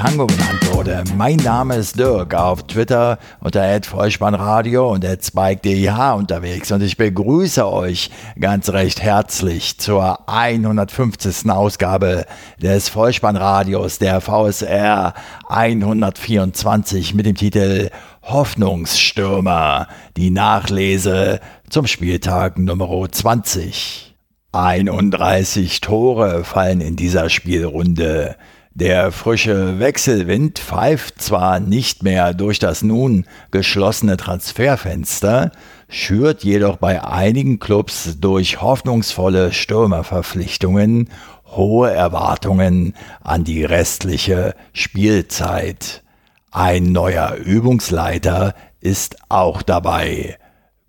Tango genannt wurde. Mein Name ist Dirk, auf Twitter unter Vollspannradio und @spike_deh unterwegs und ich begrüße euch ganz recht herzlich zur 150. Ausgabe des Vollspannradios der VSR 124 mit dem Titel Hoffnungsstürmer, die Nachlese zum Spieltag Nummer 20. 31 Tore fallen in dieser Spielrunde. Der frische Wechselwind pfeift zwar nicht mehr durch das nun geschlossene Transferfenster, schürt jedoch bei einigen Clubs durch hoffnungsvolle Stürmerverpflichtungen hohe Erwartungen an die restliche Spielzeit. Ein neuer Übungsleiter ist auch dabei.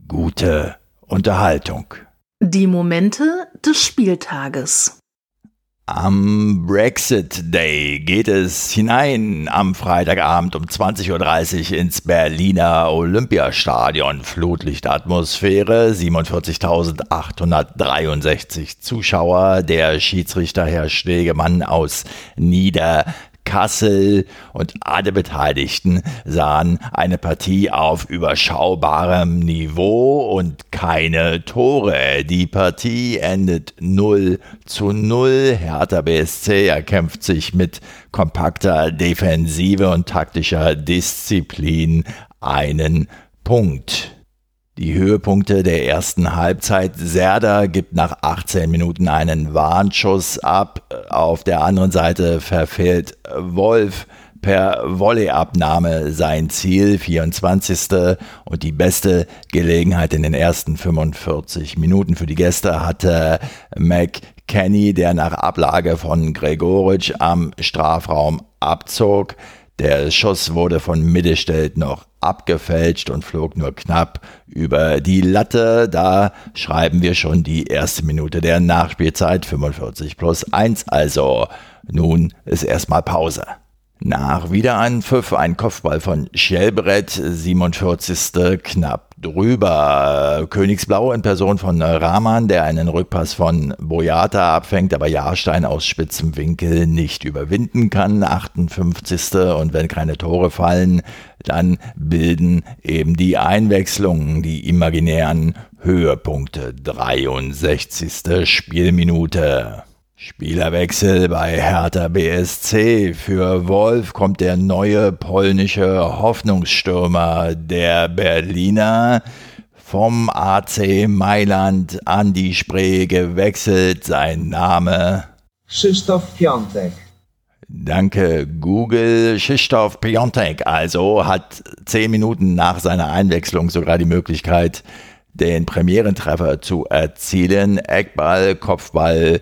Gute Unterhaltung. Die Momente des Spieltages. Am Brexit Day geht es hinein am Freitagabend um 20.30 Uhr ins Berliner Olympiastadion. Flutlichtatmosphäre, 47.863 Zuschauer. Der Schiedsrichter Herr Stegemann aus Nieder Kassel und alle Beteiligten sahen eine Partie auf überschaubarem Niveau und keine Tore. Die Partie endet 0 zu 0. Hertha BSC erkämpft sich mit kompakter Defensive und taktischer Disziplin einen Punkt. Die Höhepunkte der ersten Halbzeit. Serda gibt nach 18 Minuten einen Warnschuss ab. Auf der anderen Seite verfehlt Wolf per Volleyabnahme sein Ziel, 24. Und die beste Gelegenheit in den ersten 45 Minuten für die Gäste hatte McKenny, der nach Ablage von Gregoritsch am Strafraum abzog. Der Schuss wurde von Mittelstädt noch abgefälscht und flog nur knapp über die Latte. Da schreiben wir schon die erste Minute der Nachspielzeit, 45 plus 1 also. Nun ist erstmal Pause. Nach Wiederanpfiff ein Kopfball von Schellbrett, 47. knapp drüber. Königsblau in Person von Rahman, der einen Rückpass von Boyata abfängt, aber Jahrstein aus spitzem Winkel nicht überwinden kann. 58. Und wenn keine Tore fallen, dann bilden eben die Einwechslungen die imaginären Höhepunkte. 63. Spielminute. Spielerwechsel bei Hertha BSC. Für Wolf kommt der neue polnische Hoffnungsstürmer der Berliner vom AC Mailand an die Spree gewechselt. Sein Name Krzysztof Piątek. Danke Google. Krzysztof Piątek also hat zehn Minuten nach seiner Einwechslung sogar die Möglichkeit, den Premierentreffer zu erzielen. Eckball, Kopfball,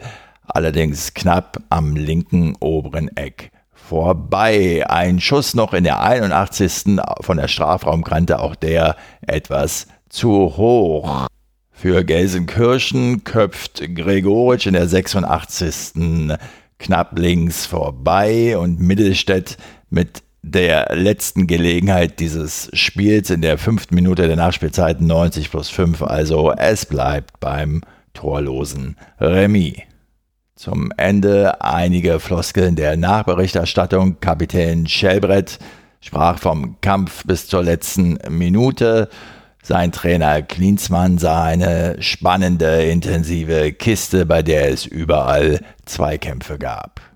allerdings knapp am linken oberen Eck vorbei. Ein Schuss noch in der 81. von der Strafraumkante, auch der etwas zu hoch. Für Gelsenkirchen köpft Gregoritsch in der 86. knapp links vorbei und Mittelstädt mit der letzten Gelegenheit dieses Spiels in der fünften Minute der Nachspielzeit 90 plus 5. Also es bleibt beim torlosen Remis. Zum Ende einige Floskeln der Nachberichterstattung. Kapitän Schellbrett sprach vom Kampf bis zur letzten Minute. Sein Trainer Klinsmann sah eine spannende, intensive Kiste, bei der es überall Zweikämpfe gab.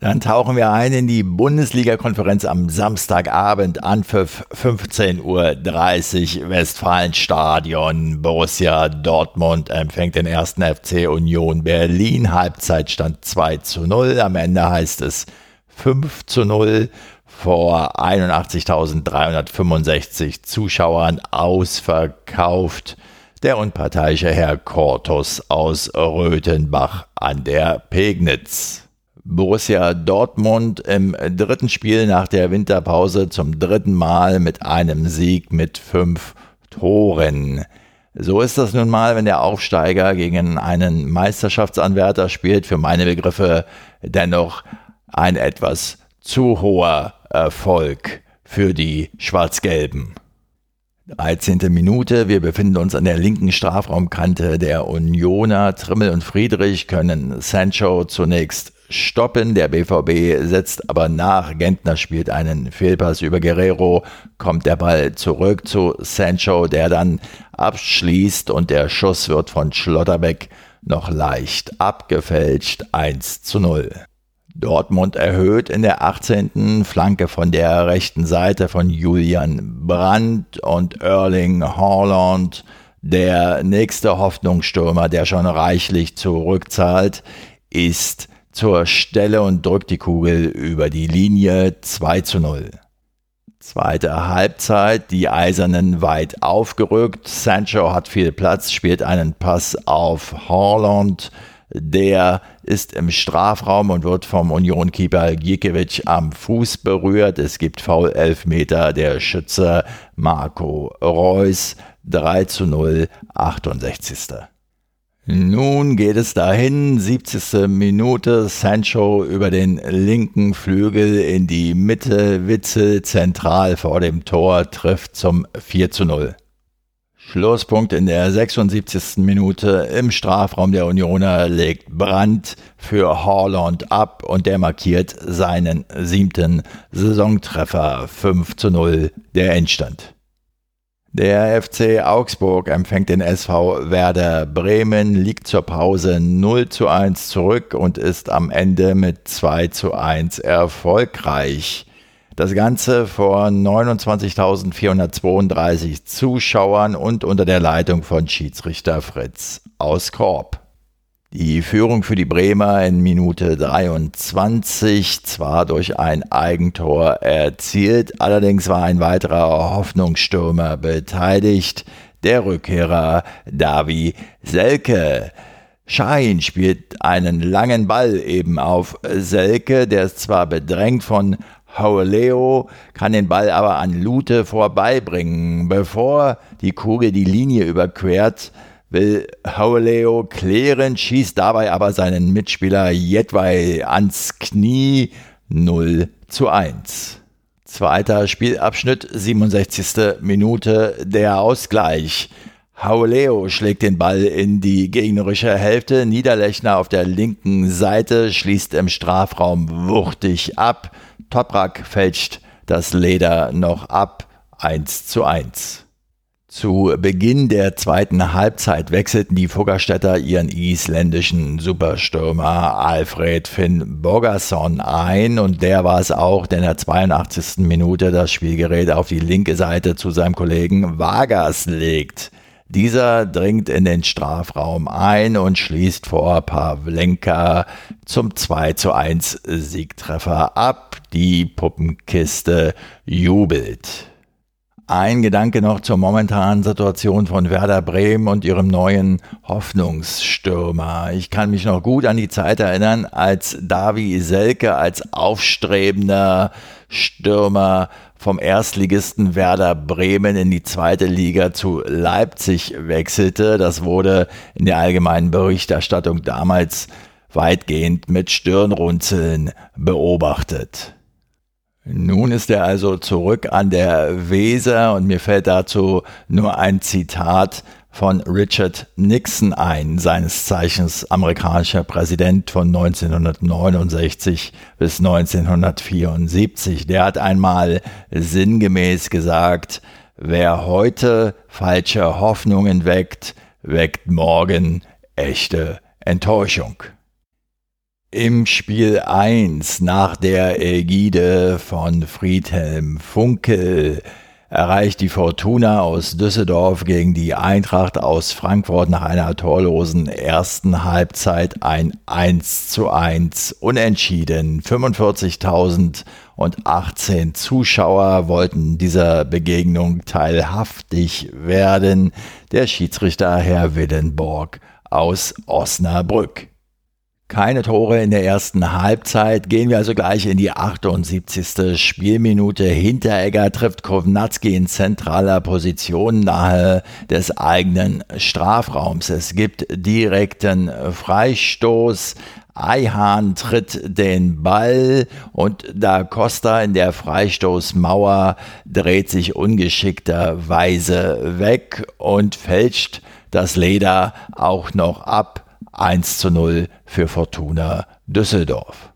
Dann tauchen wir ein in die Bundesliga-Konferenz am Samstagabend, Anpfiff 15.30 Uhr, Westfalenstadion. Borussia Dortmund empfängt den ersten FC Union Berlin. Halbzeitstand 2 zu 0. Am Ende heißt es 5 zu 0 vor 81.365 Zuschauern ausverkauft. Der unparteiische Herr Kortus aus Röthenbach an der Pegnitz. Borussia Dortmund im dritten Spiel nach der Winterpause zum dritten Mal mit einem Sieg mit fünf Toren. So ist das nun mal, wenn der Aufsteiger gegen einen Meisterschaftsanwärter spielt. Für meine Begriffe dennoch ein etwas zu hoher Erfolg für die Schwarz-Gelben. 13. Minute, wir befinden uns an der linken Strafraumkante der Unioner. Trimmel und Friedrich können Sancho zunächst stoppen. Der BVB setzt aber nach. Gentner spielt einen Fehlpass über Guerrero, kommt der Ball zurück zu Sancho, der dann abschließt und der Schuss wird von Schlotterbeck noch leicht abgefälscht 1 zu 0. Dortmund erhöht in der 18. Flanke von der rechten Seite von Julian Brandt und Erling Haaland, der nächste Hoffnungsstürmer, der schon reichlich zurückzahlt, ist zur Stelle und drückt die Kugel über die Linie 2 zu 0. Zweite Halbzeit, die Eisernen weit aufgerückt. Sancho hat viel Platz, spielt einen Pass auf Haaland der ist im Strafraum und wird vom Union-Keeper Gikiewicz am Fuß berührt. Es gibt Foul Elfmeter der Schütze Marco Reus 3 zu 0, 68. Nun geht es dahin, 70. Minute, Sancho über den linken Flügel in die Mitte, Witzel zentral vor dem Tor trifft zum 4 zu 0. Schlusspunkt in der 76. Minute im Strafraum der Unioner legt Brandt für Haaland ab und der markiert seinen siebten Saisontreffer 5 zu 0 der Endstand. Der FC Augsburg empfängt den SV Werder Bremen, liegt zur Pause 0 zu 1 zurück und ist am Ende mit 2 zu 1 erfolgreich. Das Ganze vor 29.432 Zuschauern und unter der Leitung von Schiedsrichter Fritz aus Korb. Die Führung für die Bremer in Minute 23 zwar durch ein Eigentor erzielt, allerdings war ein weiterer Hoffnungsstürmer beteiligt, der Rückkehrer Davi Selke. Schein spielt einen langen Ball eben auf Selke, der ist zwar bedrängt von Hauleo kann den Ball aber an Lute vorbeibringen. Bevor die Kugel die Linie überquert, will Hauleo klären, schießt dabei aber seinen Mitspieler Jedwai ans Knie 0 zu 1. Zweiter Spielabschnitt, 67. Minute, der Ausgleich. Hauleo schlägt den Ball in die gegnerische Hälfte. Niederlechner auf der linken Seite schließt im Strafraum wuchtig ab. Toprak fälscht das Leder noch ab 1 zu 1. Zu Beginn der zweiten Halbzeit wechselten die Fuggerstädter ihren isländischen Superstürmer Alfred Finn Bogason ein und der war es auch, der in der 82. Minute das Spielgerät auf die linke Seite zu seinem Kollegen Vargas legt. Dieser dringt in den Strafraum ein und schließt vor Pavlenka zum 2 zu 1 Siegtreffer ab. Die Puppenkiste jubelt. Ein Gedanke noch zur momentanen Situation von Werder Bremen und ihrem neuen Hoffnungsstürmer. Ich kann mich noch gut an die Zeit erinnern, als Davi Selke als aufstrebender Stürmer vom Erstligisten Werder Bremen in die zweite Liga zu Leipzig wechselte. Das wurde in der allgemeinen Berichterstattung damals weitgehend mit Stirnrunzeln beobachtet. Nun ist er also zurück an der Weser und mir fällt dazu nur ein Zitat von Richard Nixon ein, seines Zeichens amerikanischer Präsident von 1969 bis 1974. Der hat einmal sinngemäß gesagt, wer heute falsche Hoffnungen weckt, weckt morgen echte Enttäuschung. Im Spiel 1 nach der Ägide von Friedhelm Funkel erreicht die Fortuna aus Düsseldorf gegen die Eintracht aus Frankfurt nach einer torlosen ersten Halbzeit ein 1 zu 1 unentschieden. 45.018 Zuschauer wollten dieser Begegnung teilhaftig werden. Der Schiedsrichter Herr Willenborg aus Osnabrück. Keine Tore in der ersten Halbzeit. Gehen wir also gleich in die 78. Spielminute. Hinteregger trifft Kovnatski in zentraler Position nahe des eigenen Strafraums. Es gibt direkten Freistoß. Eihahn tritt den Ball und da Costa in der Freistoßmauer dreht sich ungeschickterweise weg und fälscht das Leder auch noch ab 1 zu 0 für Fortuna Düsseldorf.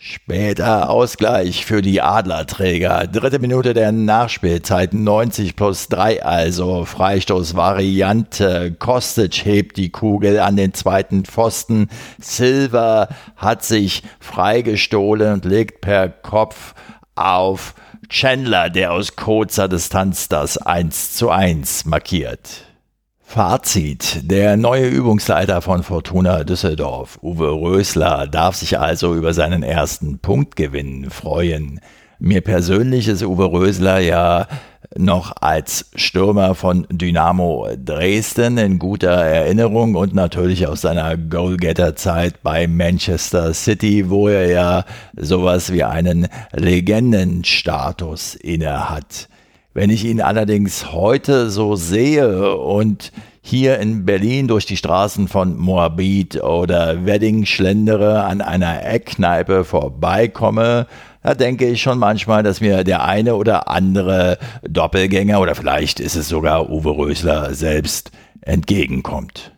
Später Ausgleich für die Adlerträger. Dritte Minute der Nachspielzeit, 90 plus 3 also. Freistoßvariante. Kostic hebt die Kugel an den zweiten Pfosten. Silver hat sich freigestohlen und legt per Kopf auf Chandler, der aus kurzer Distanz das 1 zu 1 markiert. Fazit. Der neue Übungsleiter von Fortuna Düsseldorf, Uwe Rösler, darf sich also über seinen ersten Punktgewinn freuen. Mir persönlich ist Uwe Rösler ja noch als Stürmer von Dynamo Dresden in guter Erinnerung und natürlich aus seiner Goalgetter-Zeit bei Manchester City, wo er ja sowas wie einen Legendenstatus innehat. Wenn ich ihn allerdings heute so sehe und hier in Berlin durch die Straßen von Moabit oder Wedding schlendere, an einer Eckkneipe vorbeikomme, da denke ich schon manchmal, dass mir der eine oder andere Doppelgänger oder vielleicht ist es sogar Uwe Rösler selbst entgegenkommt.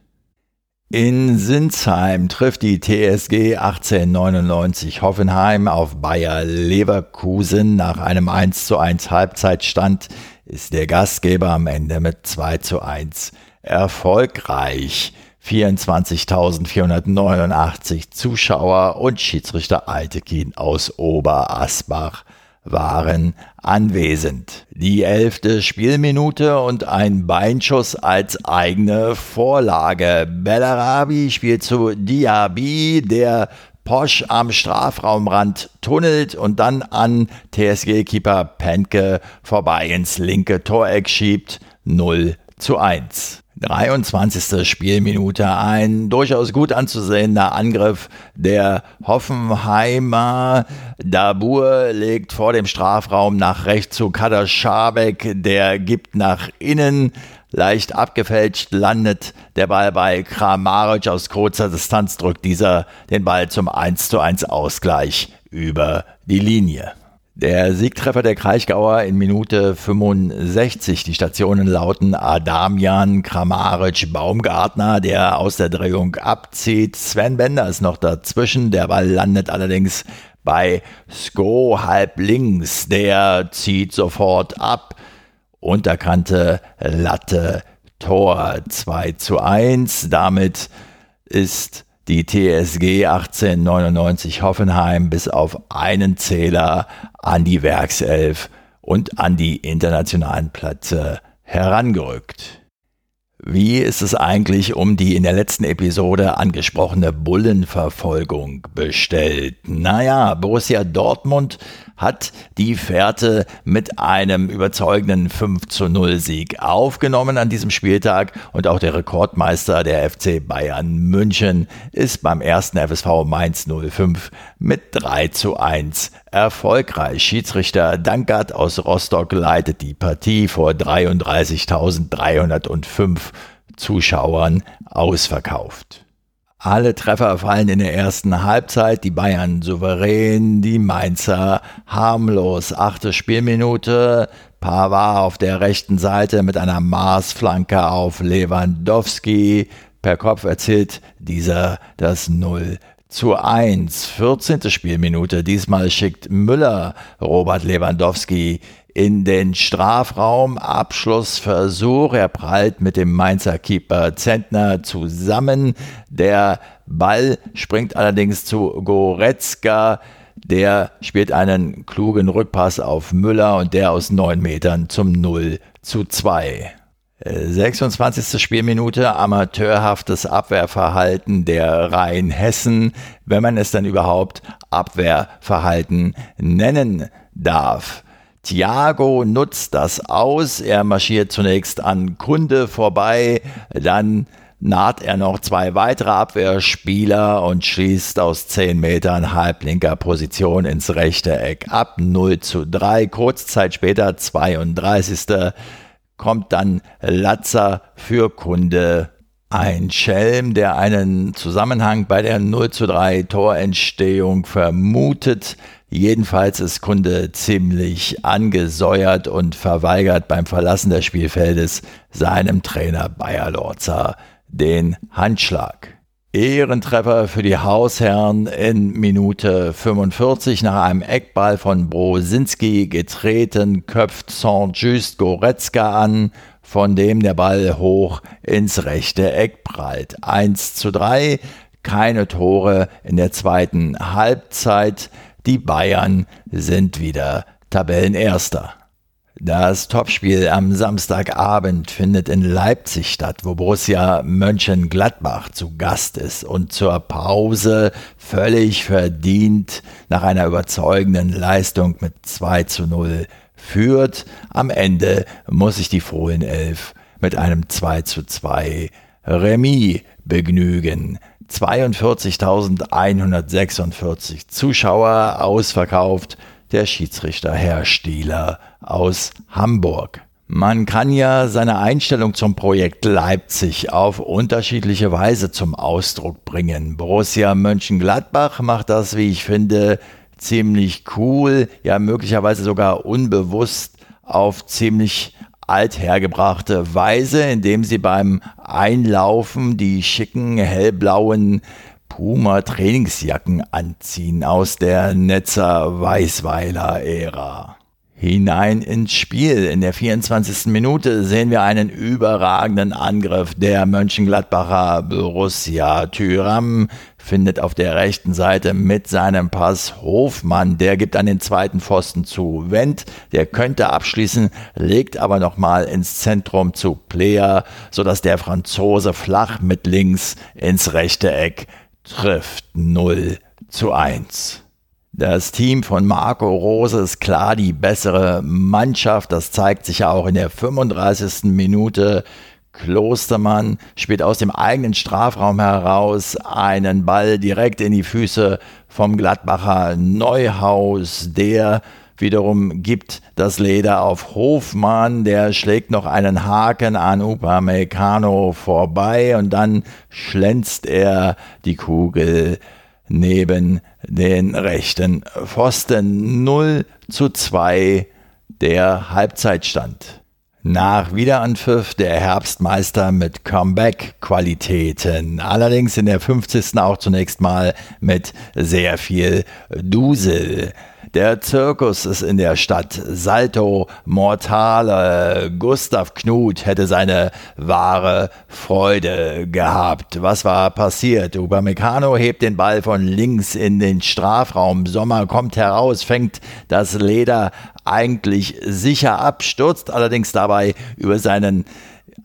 In Sinsheim trifft die TSG 1899 Hoffenheim auf Bayer Leverkusen. Nach einem 1 zu 1 Halbzeitstand ist der Gastgeber am Ende mit 2 zu 1 erfolgreich. 24.489 Zuschauer und Schiedsrichter Altekin aus Oberasbach waren anwesend. Die elfte Spielminute und ein Beinschuss als eigene Vorlage. Bellarabi spielt zu Diaby, der Posch am Strafraumrand tunnelt und dann an TSG-Keeper Penke vorbei ins linke Toreck schiebt. 0 zu 1. 23. Spielminute ein durchaus gut anzusehender Angriff der Hoffenheimer. Dabur legt vor dem Strafraum nach rechts zu Kader Schabek, der gibt nach innen. Leicht abgefälscht landet der Ball bei Kramaric aus kurzer Distanz, drückt dieser den Ball zum 1 zu 1 Ausgleich über die Linie. Der Siegtreffer der Kraichgauer in Minute 65. Die Stationen lauten Adamian, Kramaric, Baumgartner, der aus der Drehung abzieht. Sven Bender ist noch dazwischen. Der Ball landet allerdings bei Sko halb links. Der zieht sofort ab. Unterkante, Latte, Tor 2 zu 1. Damit ist die TSG 1899 Hoffenheim bis auf einen Zähler an die Werkself und an die internationalen Plätze herangerückt. Wie ist es eigentlich um die in der letzten Episode angesprochene Bullenverfolgung bestellt? Naja, Borussia Dortmund hat die Fährte mit einem überzeugenden 5 zu 0 Sieg aufgenommen an diesem Spieltag und auch der Rekordmeister der FC Bayern München ist beim ersten FSV Mainz 05 mit 3 zu 1 erfolgreich. Schiedsrichter Dankert aus Rostock leitet die Partie vor 33.305 Zuschauern ausverkauft. Alle Treffer fallen in der ersten Halbzeit, die Bayern souverän, die Mainzer harmlos. Achte Spielminute, Pavard auf der rechten Seite mit einer Maßflanke auf Lewandowski. Per Kopf erzielt dieser das 0 zu 1. 14. Spielminute. Diesmal schickt Müller Robert Lewandowski in den Strafraum. Abschlussversuch. Er prallt mit dem Mainzer Keeper Zentner zusammen. Der Ball springt allerdings zu Goretzka. Der spielt einen klugen Rückpass auf Müller und der aus neun Metern zum 0 zu 2. 26. Spielminute, amateurhaftes Abwehrverhalten der Rheinhessen, wenn man es dann überhaupt Abwehrverhalten nennen darf. Thiago nutzt das aus. Er marschiert zunächst an Kunde vorbei, dann naht er noch zwei weitere Abwehrspieler und schießt aus 10 Metern halblinker Position ins rechte Eck ab. 0 zu 3. Kurze Zeit später, 32. kommt dann Latzer für Kunde. Ein Schelm, der einen Zusammenhang bei der 0 zu 3 Torentstehung vermutet. Jedenfalls ist Kunde ziemlich angesäuert und verweigert beim Verlassen des Spielfeldes seinem Trainer Bayer Lorzer den Handschlag. Ehrentreffer für die Hausherren in Minute 45 nach einem Eckball von Brosinski getreten, köpft Saint-Just Goretzka an, von dem der Ball hoch ins rechte Eck prallt. 1 zu 3, keine Tore in der zweiten Halbzeit. Die Bayern sind wieder Tabellenerster. Das Topspiel am Samstagabend findet in Leipzig statt, wo Borussia Mönchengladbach zu Gast ist und zur Pause völlig verdient nach einer überzeugenden Leistung mit 2 zu 0 führt. Am Ende muss sich die Fohlenelf mit einem 2 zu 2 Remis begnügen. 42.146 Zuschauer ausverkauft, der Schiedsrichter Herr Stieler aus Hamburg. Man kann ja seine Einstellung zum Projekt Leipzig auf unterschiedliche Weise zum Ausdruck bringen. Borussia Mönchengladbach macht das, wie ich finde, ziemlich cool, ja möglicherweise sogar unbewusst auf ziemlich althergebrachte Weise, indem sie beim Einlaufen die schicken hellblauen Puma Trainingsjacken anziehen aus der Netzer Weißweiler Ära. Hinein ins Spiel. In der 24. Minute sehen wir einen überragenden Angriff der Mönchengladbacher Borussia. Thüram findet auf der rechten Seite mit seinem Pass Hofmann. Der gibt an den zweiten Pfosten zu Wendt. Der könnte abschließen, legt aber nochmal ins Zentrum zu Player, sodass der Franzose flach mit links ins rechte Eck trifft 0 zu 1. Das Team von Marco Rose ist klar die bessere Mannschaft. Das zeigt sich ja auch in der 35. Minute. Klostermann spielt aus dem eigenen Strafraum heraus einen Ball direkt in die Füße vom Gladbacher Neuhaus. Der wiederum gibt das Leder auf Hofmann, der schlägt noch einen Haken an Upamecano vorbei und dann schlänzt er die Kugel neben den rechten Pfosten 0 zu 2 der Halbzeitstand. Nach Wiederanpfiff der Herbstmeister mit Comeback-Qualitäten. Allerdings in der 50. auch zunächst mal mit sehr viel Dusel. Der Zirkus ist in der Stadt. Salto Mortale. Gustav Knut hätte seine wahre Freude gehabt. Was war passiert? Upamecano hebt den Ball von links in den Strafraum. Sommer kommt heraus, fängt das Leder eigentlich sicher ab, stürzt allerdings dabei über seinen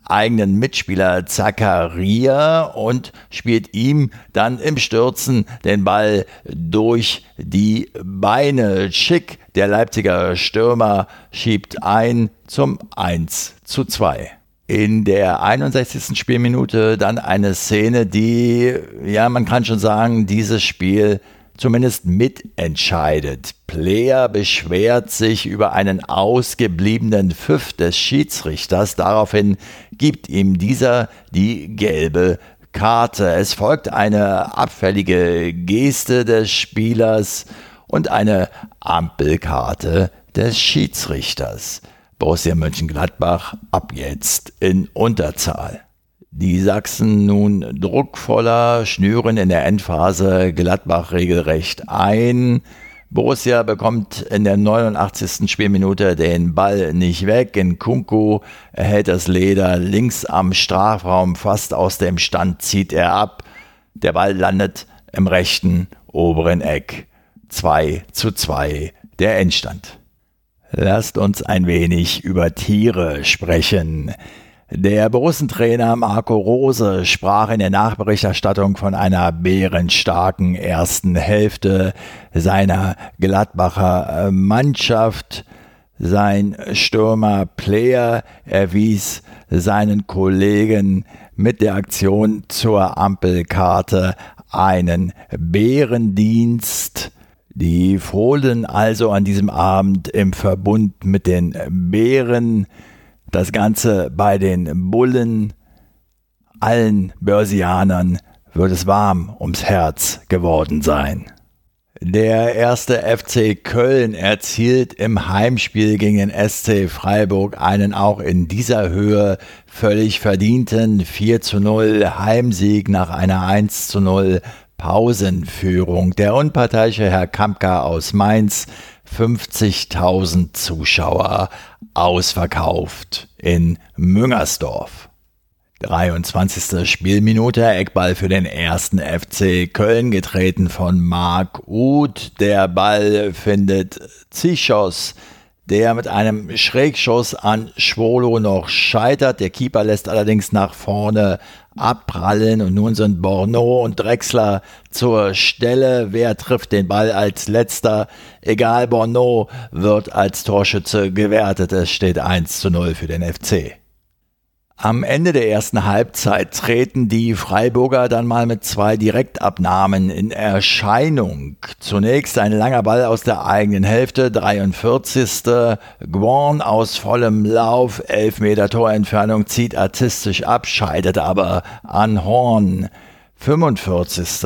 eigenen Mitspieler Zakaria und spielt ihm dann im Stürzen den Ball durch die Beine. Schick, der Leipziger Stürmer, schiebt ein zum 1 zu 2 in der 61. Spielminute dann eine Szene, die, ja, man kann schon sagen, dieses Spiel zumindest mitentscheidet. Player beschwert sich über einen ausgebliebenen Pfiff des Schiedsrichters. Daraufhin gibt ihm dieser die gelbe Karte. Es folgt eine abfällige Geste des Spielers und eine Ampelkarte des Schiedsrichters. Borussia Mönchengladbach ab jetzt in Unterzahl. Die Sachsen nun druckvoller, schnüren in der Endphase Gladbach regelrecht ein. Borussia bekommt in der 89. Spielminute den Ball nicht weg. In Kunku erhält das Leder links am Strafraum fast aus dem Stand, zieht er ab. Der Ball landet im rechten oberen Eck. 2 zu 2 der Endstand. Lasst uns ein wenig über Tiere sprechen. Der Borussentrainer Marco Rose sprach in der Nachberichterstattung von einer bärenstarken ersten Hälfte seiner Gladbacher äh, Mannschaft. Sein Stürmer Player erwies seinen Kollegen mit der Aktion zur Ampelkarte einen Bärendienst. Die Fohlen also an diesem Abend im Verbund mit den Bären, das Ganze bei den Bullen, allen Börsianern wird es warm ums Herz geworden sein. Der erste FC Köln erzielt im Heimspiel gegen den SC Freiburg einen auch in dieser Höhe völlig verdienten 4 zu 0 Heimsieg nach einer 1 zu 0 Pausenführung. Der unparteiische Herr Kampka aus Mainz, 50.000 Zuschauer ausverkauft in Müngersdorf. 23. Spielminute, Eckball für den ersten FC Köln, getreten von Marc Uth. Der Ball findet Zichos, der mit einem Schrägschuss an Schwolo noch scheitert. Der Keeper lässt allerdings nach vorne abprallen und nun sind Borneau und Drexler zur Stelle. Wer trifft den Ball als letzter? Egal, Borneau wird als Torschütze gewertet. Es steht 1 zu 0 für den FC. Am Ende der ersten Halbzeit treten die Freiburger dann mal mit zwei Direktabnahmen in Erscheinung. Zunächst ein langer Ball aus der eigenen Hälfte, 43. Guan aus vollem Lauf, 11 Meter Torentfernung, zieht artistisch ab, scheidet aber an Horn. 45.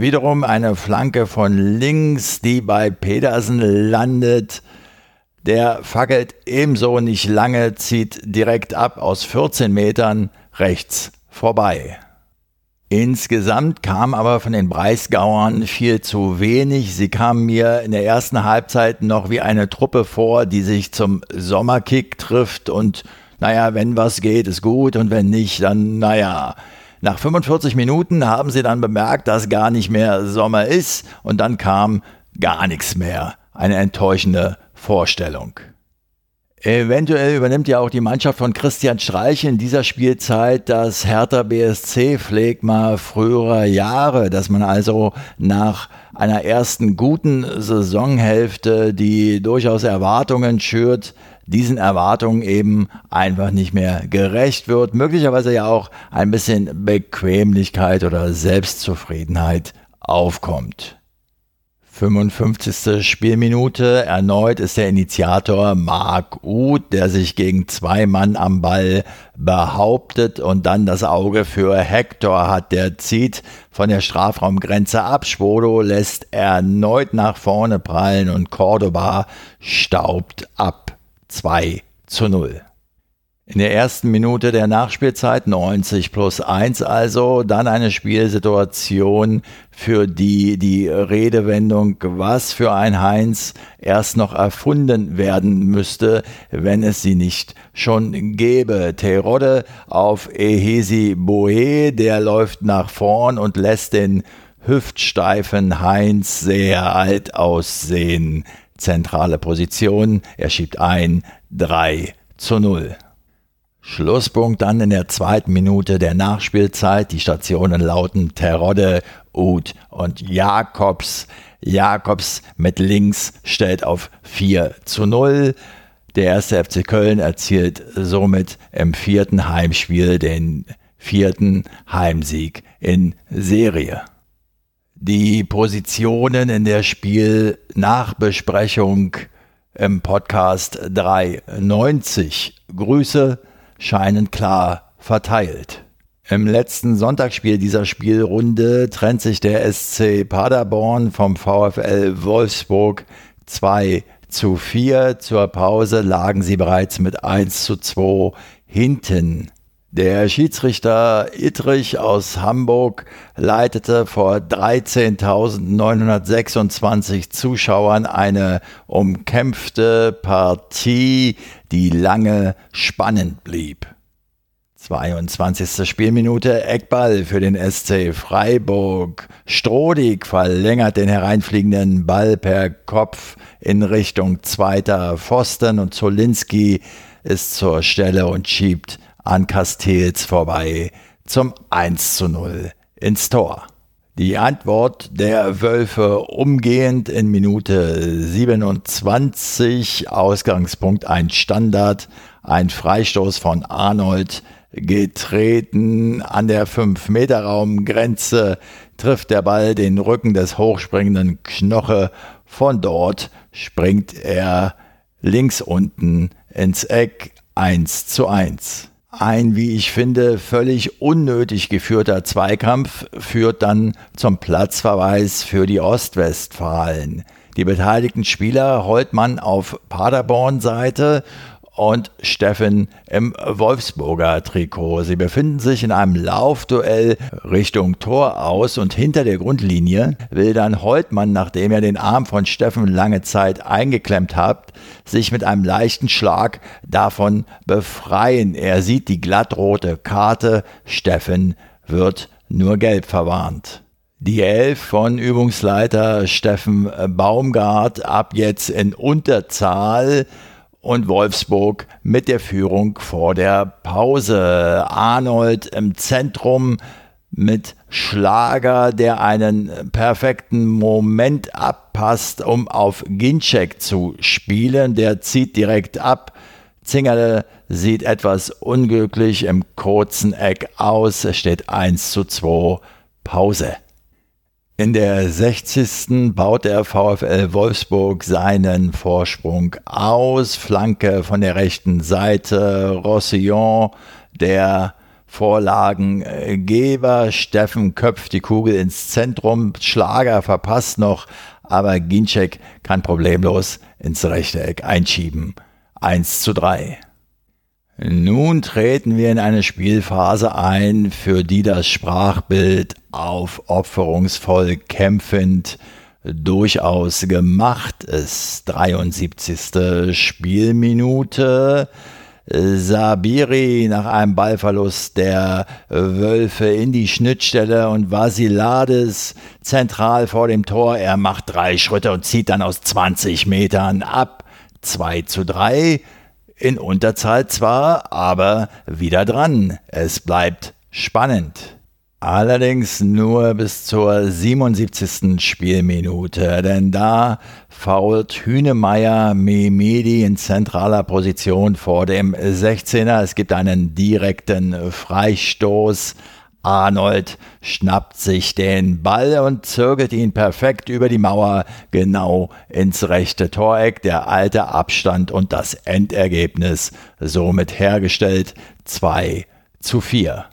Wiederum eine Flanke von links, die bei Pedersen landet. Der fackelt ebenso nicht lange, zieht direkt ab aus 14 Metern rechts vorbei. Insgesamt kam aber von den Breisgauern viel zu wenig. Sie kamen mir in der ersten Halbzeit noch wie eine Truppe vor, die sich zum Sommerkick trifft und naja, wenn was geht, ist gut und wenn nicht, dann naja. Nach 45 Minuten haben sie dann bemerkt, dass gar nicht mehr Sommer ist und dann kam gar nichts mehr. Eine enttäuschende Vorstellung. Eventuell übernimmt ja auch die Mannschaft von Christian Streich in dieser Spielzeit das Hertha BSC Phlegma früherer Jahre, dass man also nach einer ersten guten Saisonhälfte, die durchaus Erwartungen schürt, diesen Erwartungen eben einfach nicht mehr gerecht wird, möglicherweise ja auch ein bisschen Bequemlichkeit oder Selbstzufriedenheit aufkommt. 55. Spielminute. Erneut ist der Initiator Marc Uth, der sich gegen zwei Mann am Ball behauptet und dann das Auge für Hector hat. Der zieht von der Strafraumgrenze ab. Schwodo lässt erneut nach vorne prallen und Cordoba staubt ab. 2 zu 0. In der ersten Minute der Nachspielzeit 90 plus 1 also, dann eine Spielsituation, für die die Redewendung was für ein Heinz erst noch erfunden werden müsste, wenn es sie nicht schon gäbe. Terodde auf Ehesi Boe, der läuft nach vorn und lässt den hüftsteifen Heinz sehr alt aussehen. Zentrale Position, er schiebt ein 3 zu 0. Schlusspunkt dann in der zweiten Minute der Nachspielzeit. Die Stationen lauten Terodde, Uth und Jakobs. Jakobs mit links stellt auf 4 zu 0. Der erste FC Köln erzielt somit im vierten Heimspiel den vierten Heimsieg in Serie. Die Positionen in der Spielnachbesprechung im Podcast 390. Grüße scheinen klar verteilt. Im letzten Sonntagsspiel dieser Spielrunde trennt sich der SC Paderborn vom VfL Wolfsburg 2 zu 4. Zur Pause lagen sie bereits mit 1 zu 2 hinten. Der Schiedsrichter Ittrich aus Hamburg leitete vor 13.926 Zuschauern eine umkämpfte Partie, die lange spannend blieb. 22. Spielminute Eckball für den SC Freiburg. Strodig verlängert den hereinfliegenden Ball per Kopf in Richtung zweiter Pfosten und Zolinski ist zur Stelle und schiebt an Castells vorbei zum 1 zu 0 ins Tor. Die Antwort der Wölfe umgehend in Minute 27, Ausgangspunkt ein Standard, ein Freistoß von Arnold, getreten an der 5-Meter-Raumgrenze, trifft der Ball den Rücken des hochspringenden Knoche. Von dort springt er links unten ins Eck 1 zu 1. Ein, wie ich finde, völlig unnötig geführter Zweikampf führt dann zum Platzverweis für die Ostwestfalen. Die beteiligten Spieler Holtmann auf Paderborn-Seite und Steffen im Wolfsburger Trikot. Sie befinden sich in einem Laufduell Richtung Tor aus und hinter der Grundlinie will dann Holtmann, nachdem er den Arm von Steffen lange Zeit eingeklemmt hat, sich mit einem leichten Schlag davon befreien. Er sieht die glattrote Karte. Steffen wird nur gelb verwarnt. Die Elf von Übungsleiter Steffen Baumgart ab jetzt in Unterzahl und Wolfsburg mit der Führung vor der Pause. Arnold im Zentrum mit Schlager, der einen perfekten Moment abpasst, um auf Ginczek zu spielen. Der zieht direkt ab. Zingerle sieht etwas unglücklich im kurzen Eck aus. Es steht 1 zu 2 Pause. In der 60. baut der VfL Wolfsburg seinen Vorsprung aus. Flanke von der rechten Seite. Rossillon, der Vorlagengeber. Steffen köpft die Kugel ins Zentrum. Schlager verpasst noch, aber Ginczek kann problemlos ins rechte Eck einschieben. 1 zu 3. Nun treten wir in eine Spielphase ein, für die das Sprachbild aufopferungsvoll kämpfend durchaus gemacht ist. 73. Spielminute. Sabiri nach einem Ballverlust der Wölfe in die Schnittstelle und Vasilades zentral vor dem Tor. Er macht drei Schritte und zieht dann aus 20 Metern ab. 2 zu 3 in Unterzahl zwar, aber wieder dran. Es bleibt spannend. Allerdings nur bis zur 77. Spielminute, denn da fault Hünemeyer Mehmedi in zentraler Position vor dem 16er. Es gibt einen direkten Freistoß Arnold schnappt sich den Ball und zirkelt ihn perfekt über die Mauer genau ins rechte Toreck. Der alte Abstand und das Endergebnis somit hergestellt 2 zu 4.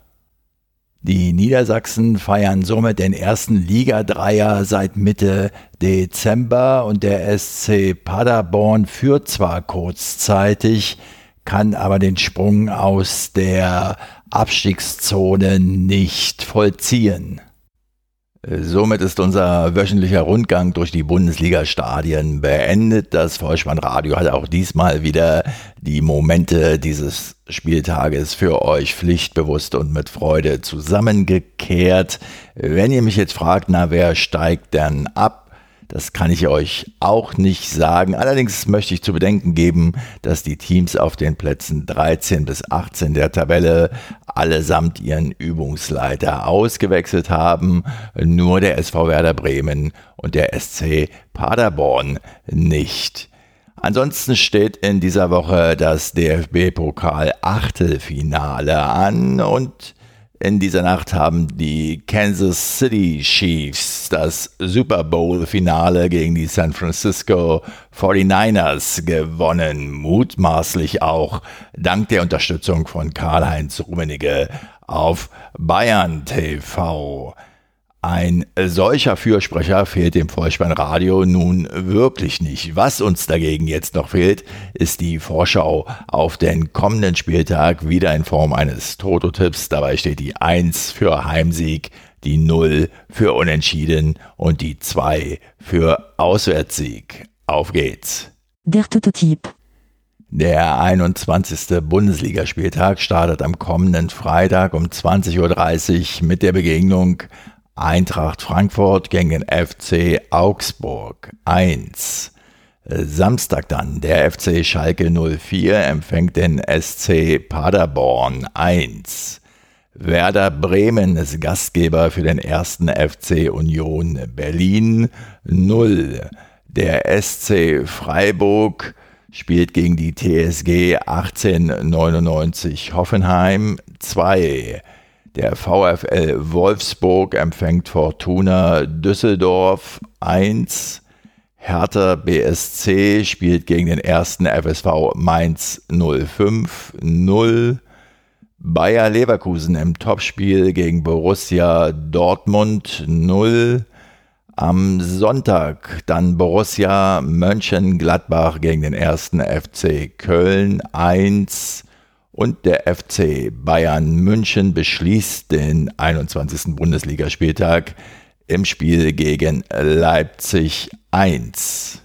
Die Niedersachsen feiern somit den ersten Liga-Dreier seit Mitte Dezember und der SC Paderborn führt zwar kurzzeitig, kann aber den Sprung aus der Abstiegszone nicht vollziehen. Somit ist unser wöchentlicher Rundgang durch die Bundesliga-Stadien beendet. Das Vollspannradio hat auch diesmal wieder die Momente dieses Spieltages für euch pflichtbewusst und mit Freude zusammengekehrt. Wenn ihr mich jetzt fragt, na, wer steigt denn ab? Das kann ich euch auch nicht sagen. Allerdings möchte ich zu bedenken geben, dass die Teams auf den Plätzen 13 bis 18 der Tabelle allesamt ihren Übungsleiter ausgewechselt haben. Nur der SV Werder Bremen und der SC Paderborn nicht. Ansonsten steht in dieser Woche das DFB-Pokal Achtelfinale an und in dieser Nacht haben die Kansas City Chiefs das Super Bowl-Finale gegen die San Francisco 49ers gewonnen. Mutmaßlich auch dank der Unterstützung von Karl-Heinz Rummenigge auf Bayern TV. Ein solcher Fürsprecher fehlt dem Vollspannradio nun wirklich nicht. Was uns dagegen jetzt noch fehlt, ist die Vorschau auf den kommenden Spieltag wieder in Form eines Toto-Tipps. Dabei steht die 1 für Heimsieg, die 0 für Unentschieden und die 2 für Auswärtssieg. Auf geht's. Der Toto-Tipp. Der 21. Bundesligaspieltag startet am kommenden Freitag um 20.30 Uhr mit der Begegnung Eintracht Frankfurt gegen FC Augsburg 1. Samstag dann der FC Schalke 04 empfängt den SC Paderborn 1. Werder Bremen ist Gastgeber für den ersten FC Union Berlin 0. Der SC Freiburg spielt gegen die TSG 1899 Hoffenheim 2. Der VfL Wolfsburg empfängt Fortuna Düsseldorf 1. Hertha BSC spielt gegen den ersten FSV Mainz 05 0. Bayer Leverkusen im Topspiel gegen Borussia Dortmund 0. Am Sonntag dann Borussia Mönchengladbach gegen den ersten FC Köln 1 und der FC Bayern München beschließt den 21. Bundesligaspieltag im Spiel gegen Leipzig 1.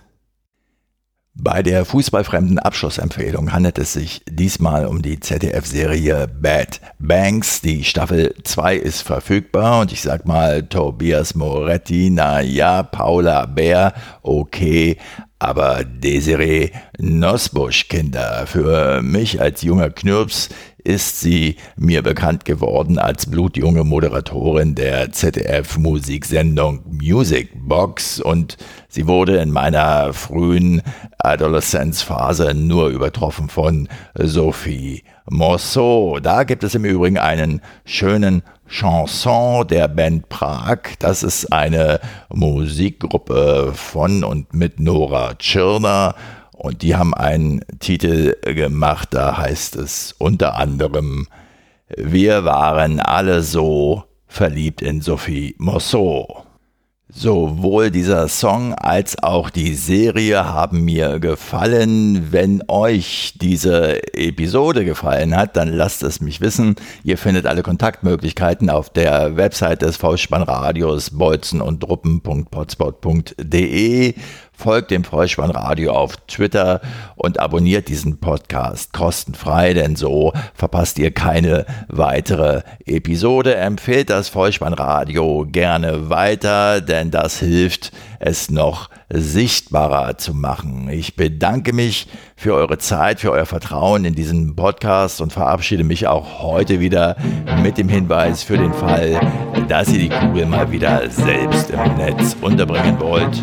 Bei der fußballfremden Abschlussempfehlung handelt es sich diesmal um die ZDF-Serie Bad Banks. Die Staffel 2 ist verfügbar und ich sag mal Tobias Moretti, na ja, Paula Bär, okay, aber Desiree Nosbusch, Kinder, für mich als junger Knirps ist sie mir bekannt geworden als blutjunge Moderatorin der ZDF-Musiksendung Music Box und sie wurde in meiner frühen Adoleszenzphase nur übertroffen von Sophie Morceau. Da gibt es im Übrigen einen schönen Chanson der Band Prag. Das ist eine Musikgruppe von und mit Nora Tschirner und die haben einen Titel gemacht, da heißt es unter anderem, wir waren alle so verliebt in Sophie Mosso. Sowohl dieser Song als auch die Serie haben mir gefallen. Wenn euch diese Episode gefallen hat, dann lasst es mich wissen. Ihr findet alle Kontaktmöglichkeiten auf der Website des Faustspannradios bolzen und folgt dem Vollspannradio auf Twitter und abonniert diesen Podcast kostenfrei, denn so verpasst ihr keine weitere Episode. Empfehlt das Vollspannradio gerne weiter, denn das hilft, es noch sichtbarer zu machen. Ich bedanke mich für eure Zeit, für euer Vertrauen in diesen Podcast und verabschiede mich auch heute wieder mit dem Hinweis für den Fall, dass ihr die Kugel mal wieder selbst im Netz unterbringen wollt.